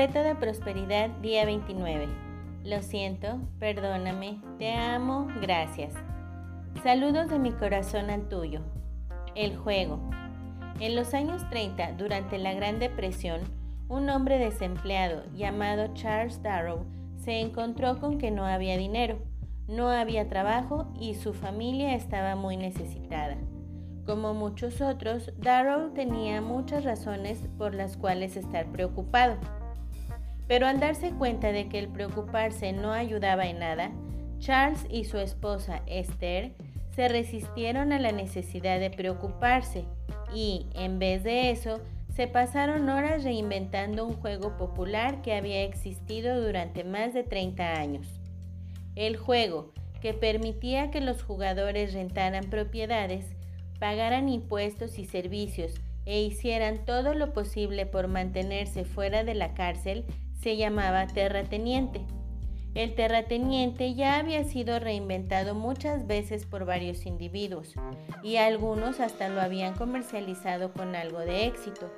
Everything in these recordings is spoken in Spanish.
Reto de prosperidad día 29. Lo siento, perdóname, te amo, gracias. Saludos de mi corazón al tuyo. El juego. En los años 30, durante la Gran Depresión, un hombre desempleado llamado Charles Darrow se encontró con que no había dinero, no había trabajo y su familia estaba muy necesitada. Como muchos otros, Darrow tenía muchas razones por las cuales estar preocupado. Pero al darse cuenta de que el preocuparse no ayudaba en nada, Charles y su esposa Esther se resistieron a la necesidad de preocuparse y, en vez de eso, se pasaron horas reinventando un juego popular que había existido durante más de 30 años. El juego, que permitía que los jugadores rentaran propiedades, pagaran impuestos y servicios e hicieran todo lo posible por mantenerse fuera de la cárcel, se llamaba terrateniente. El terrateniente ya había sido reinventado muchas veces por varios individuos y algunos hasta lo habían comercializado con algo de éxito.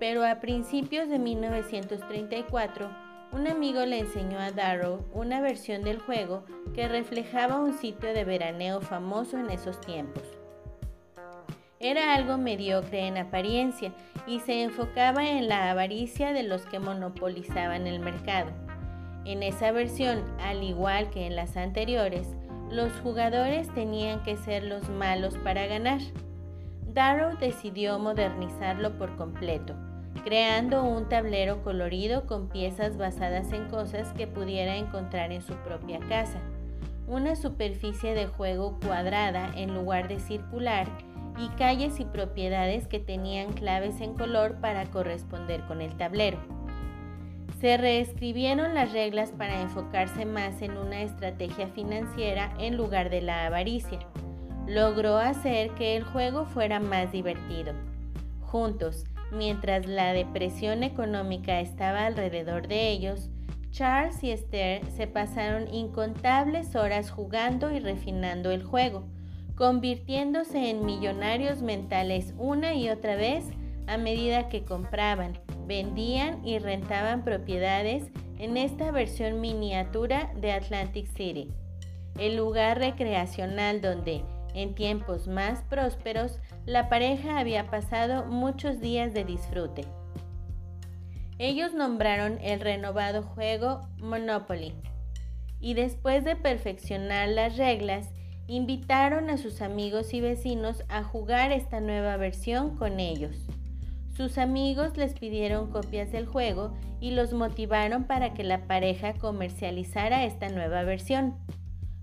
Pero a principios de 1934, un amigo le enseñó a Darrow una versión del juego que reflejaba un sitio de veraneo famoso en esos tiempos. Era algo mediocre en apariencia y se enfocaba en la avaricia de los que monopolizaban el mercado. En esa versión, al igual que en las anteriores, los jugadores tenían que ser los malos para ganar. Darrow decidió modernizarlo por completo, creando un tablero colorido con piezas basadas en cosas que pudiera encontrar en su propia casa, una superficie de juego cuadrada en lugar de circular y calles y propiedades que tenían claves en color para corresponder con el tablero. Se reescribieron las reglas para enfocarse más en una estrategia financiera en lugar de la avaricia. Logró hacer que el juego fuera más divertido. Juntos, mientras la depresión económica estaba alrededor de ellos, Charles y Esther se pasaron incontables horas jugando y refinando el juego convirtiéndose en millonarios mentales una y otra vez a medida que compraban, vendían y rentaban propiedades en esta versión miniatura de Atlantic City, el lugar recreacional donde, en tiempos más prósperos, la pareja había pasado muchos días de disfrute. Ellos nombraron el renovado juego Monopoly y después de perfeccionar las reglas invitaron a sus amigos y vecinos a jugar esta nueva versión con ellos. Sus amigos les pidieron copias del juego y los motivaron para que la pareja comercializara esta nueva versión.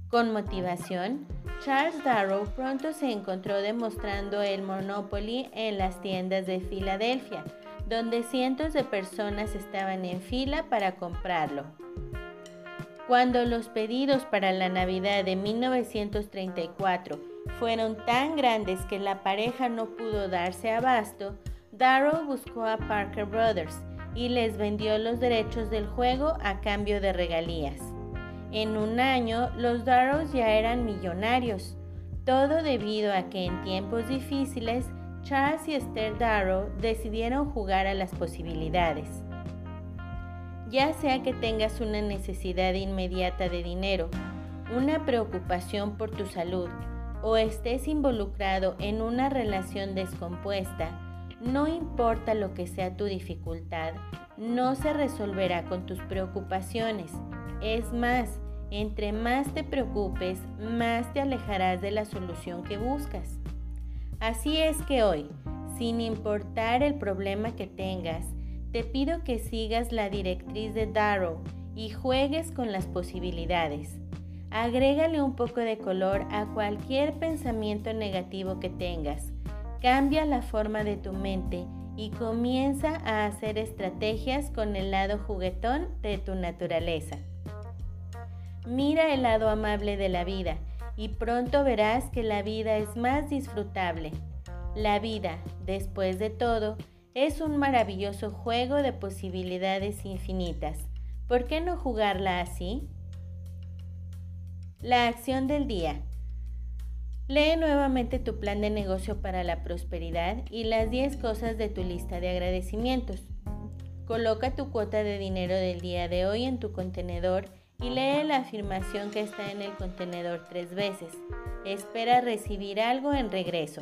Con motivación, Charles Darrow pronto se encontró demostrando el Monopoly en las tiendas de Filadelfia, donde cientos de personas estaban en fila para comprarlo. Cuando los pedidos para la Navidad de 1934 fueron tan grandes que la pareja no pudo darse abasto, Darrow buscó a Parker Brothers y les vendió los derechos del juego a cambio de regalías. En un año, los Darrows ya eran millonarios, todo debido a que en tiempos difíciles, Charles y Esther Darrow decidieron jugar a las posibilidades ya sea que tengas una necesidad inmediata de dinero, una preocupación por tu salud o estés involucrado en una relación descompuesta, no importa lo que sea tu dificultad, no se resolverá con tus preocupaciones. Es más, entre más te preocupes, más te alejarás de la solución que buscas. Así es que hoy, sin importar el problema que tengas, te pido que sigas la directriz de Darrow y juegues con las posibilidades. Agrégale un poco de color a cualquier pensamiento negativo que tengas. Cambia la forma de tu mente y comienza a hacer estrategias con el lado juguetón de tu naturaleza. Mira el lado amable de la vida y pronto verás que la vida es más disfrutable. La vida, después de todo, es un maravilloso juego de posibilidades infinitas. ¿Por qué no jugarla así? La acción del día. Lee nuevamente tu plan de negocio para la prosperidad y las 10 cosas de tu lista de agradecimientos. Coloca tu cuota de dinero del día de hoy en tu contenedor y lee la afirmación que está en el contenedor tres veces. Espera recibir algo en regreso.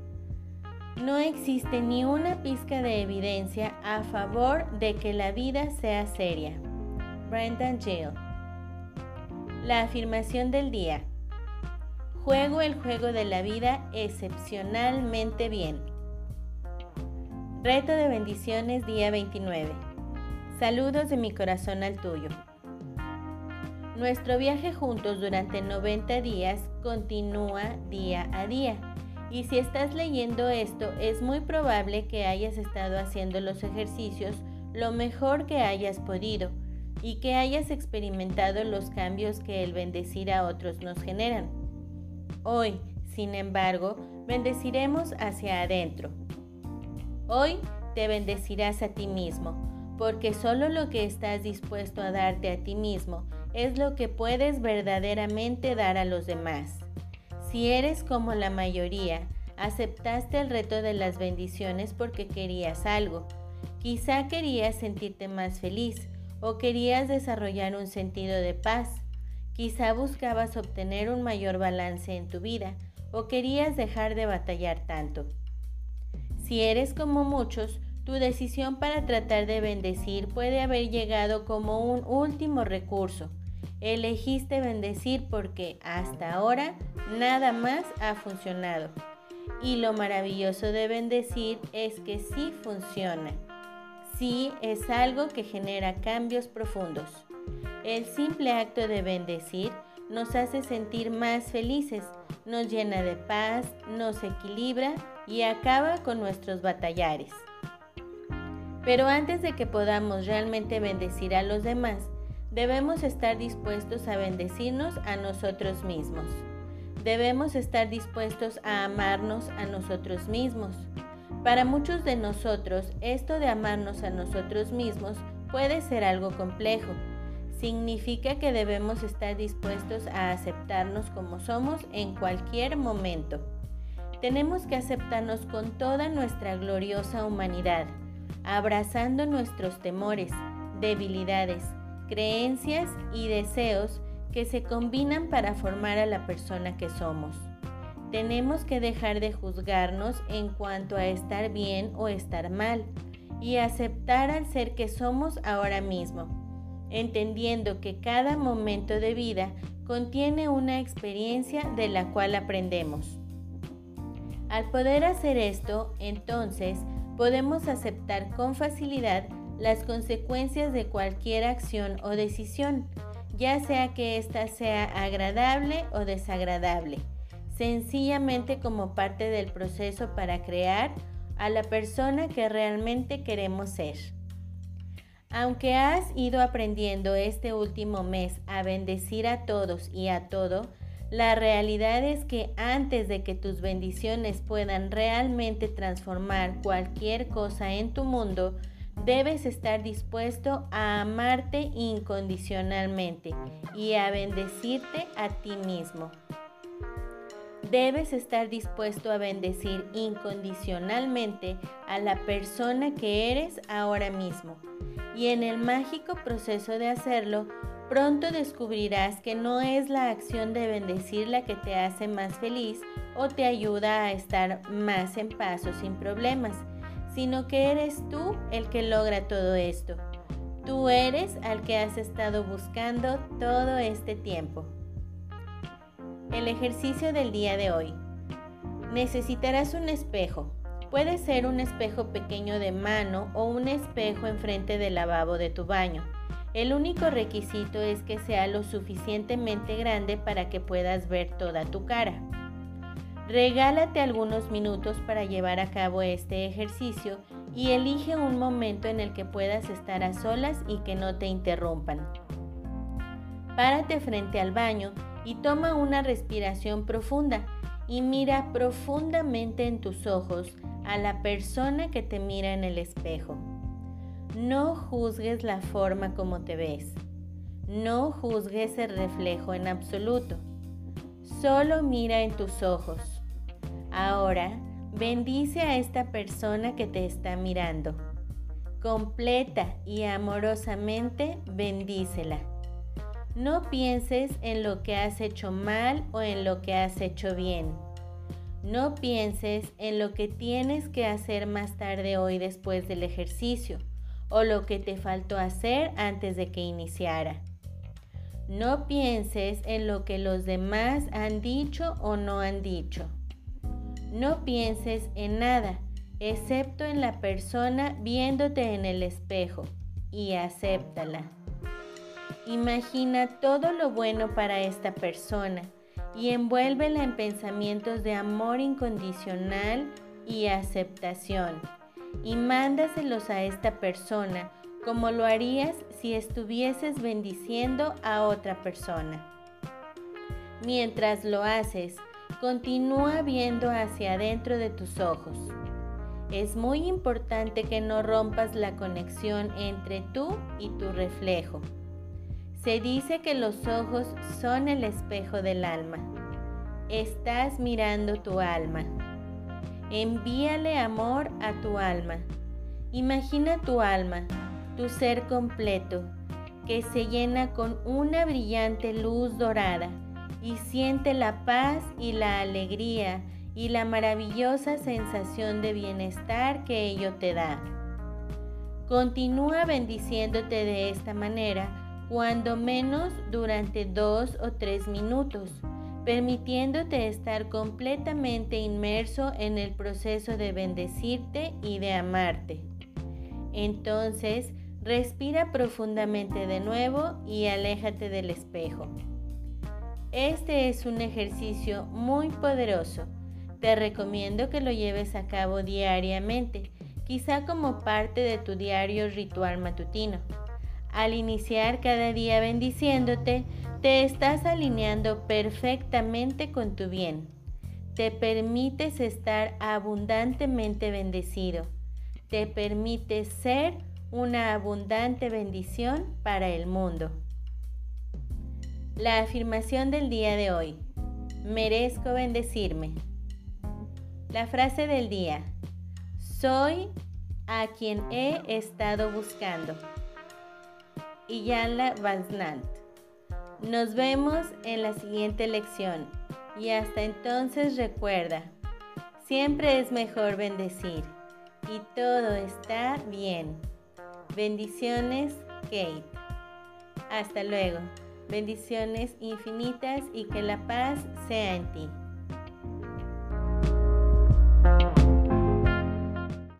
No existe ni una pizca de evidencia a favor de que la vida sea seria. Brendan Jill. La afirmación del día. Juego el juego de la vida excepcionalmente bien. Reto de bendiciones día 29. Saludos de mi corazón al tuyo. Nuestro viaje juntos durante 90 días continúa día a día. Y si estás leyendo esto, es muy probable que hayas estado haciendo los ejercicios lo mejor que hayas podido y que hayas experimentado los cambios que el bendecir a otros nos generan. Hoy, sin embargo, bendeciremos hacia adentro. Hoy te bendecirás a ti mismo porque solo lo que estás dispuesto a darte a ti mismo es lo que puedes verdaderamente dar a los demás. Si eres como la mayoría, aceptaste el reto de las bendiciones porque querías algo. Quizá querías sentirte más feliz o querías desarrollar un sentido de paz. Quizá buscabas obtener un mayor balance en tu vida o querías dejar de batallar tanto. Si eres como muchos, tu decisión para tratar de bendecir puede haber llegado como un último recurso. Elegiste bendecir porque hasta ahora nada más ha funcionado. Y lo maravilloso de bendecir es que sí funciona. Sí es algo que genera cambios profundos. El simple acto de bendecir nos hace sentir más felices, nos llena de paz, nos equilibra y acaba con nuestros batallares. Pero antes de que podamos realmente bendecir a los demás, debemos estar dispuestos a bendecirnos a nosotros mismos. Debemos estar dispuestos a amarnos a nosotros mismos. Para muchos de nosotros, esto de amarnos a nosotros mismos puede ser algo complejo. Significa que debemos estar dispuestos a aceptarnos como somos en cualquier momento. Tenemos que aceptarnos con toda nuestra gloriosa humanidad abrazando nuestros temores, debilidades, creencias y deseos que se combinan para formar a la persona que somos. Tenemos que dejar de juzgarnos en cuanto a estar bien o estar mal y aceptar al ser que somos ahora mismo, entendiendo que cada momento de vida contiene una experiencia de la cual aprendemos. Al poder hacer esto, entonces, podemos aceptar con facilidad las consecuencias de cualquier acción o decisión, ya sea que ésta sea agradable o desagradable, sencillamente como parte del proceso para crear a la persona que realmente queremos ser. Aunque has ido aprendiendo este último mes a bendecir a todos y a todo, la realidad es que antes de que tus bendiciones puedan realmente transformar cualquier cosa en tu mundo, debes estar dispuesto a amarte incondicionalmente y a bendecirte a ti mismo. Debes estar dispuesto a bendecir incondicionalmente a la persona que eres ahora mismo. Y en el mágico proceso de hacerlo, Pronto descubrirás que no es la acción de bendecir la que te hace más feliz o te ayuda a estar más en paz o sin problemas, sino que eres tú el que logra todo esto. Tú eres al que has estado buscando todo este tiempo. El ejercicio del día de hoy. Necesitarás un espejo. Puede ser un espejo pequeño de mano o un espejo enfrente del lavabo de tu baño. El único requisito es que sea lo suficientemente grande para que puedas ver toda tu cara. Regálate algunos minutos para llevar a cabo este ejercicio y elige un momento en el que puedas estar a solas y que no te interrumpan. Párate frente al baño y toma una respiración profunda y mira profundamente en tus ojos a la persona que te mira en el espejo. No juzgues la forma como te ves. No juzgues el reflejo en absoluto. Solo mira en tus ojos. Ahora, bendice a esta persona que te está mirando. Completa y amorosamente bendícela. No pienses en lo que has hecho mal o en lo que has hecho bien. No pienses en lo que tienes que hacer más tarde hoy después del ejercicio o lo que te faltó hacer antes de que iniciara. No pienses en lo que los demás han dicho o no han dicho. No pienses en nada, excepto en la persona viéndote en el espejo, y acéptala. Imagina todo lo bueno para esta persona y envuélvela en pensamientos de amor incondicional y aceptación. Y mándaselos a esta persona como lo harías si estuvieses bendiciendo a otra persona. Mientras lo haces, continúa viendo hacia adentro de tus ojos. Es muy importante que no rompas la conexión entre tú y tu reflejo. Se dice que los ojos son el espejo del alma. Estás mirando tu alma. Envíale amor a tu alma. Imagina tu alma tu ser completo, que se llena con una brillante luz dorada y siente la paz y la alegría y la maravillosa sensación de bienestar que ello te da. Continúa bendiciéndote de esta manera, cuando menos durante dos o tres minutos, permitiéndote estar completamente inmerso en el proceso de bendecirte y de amarte. Entonces, Respira profundamente de nuevo y aléjate del espejo. Este es un ejercicio muy poderoso. Te recomiendo que lo lleves a cabo diariamente, quizá como parte de tu diario ritual matutino. Al iniciar cada día bendiciéndote, te estás alineando perfectamente con tu bien. Te permites estar abundantemente bendecido. Te permites ser una abundante bendición para el mundo. La afirmación del día de hoy. Merezco bendecirme. La frase del día. Soy a quien he estado buscando. Iyanla Vaznant. Nos vemos en la siguiente lección y hasta entonces recuerda, siempre es mejor bendecir y todo está bien. Bendiciones, Kate. Hasta luego. Bendiciones infinitas y que la paz sea en ti.